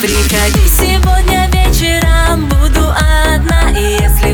Приходи. Сегодня вечером, буду одна, и если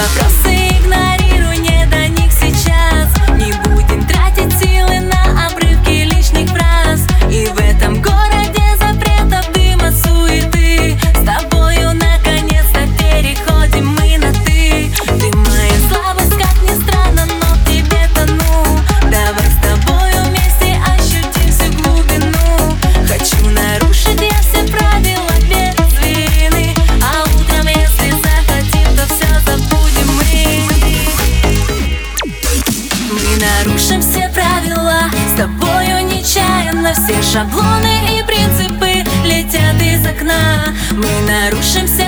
вопрос нарушим все правила. С тобою нечаянно все шаблоны и принципы летят из окна. Мы нарушим все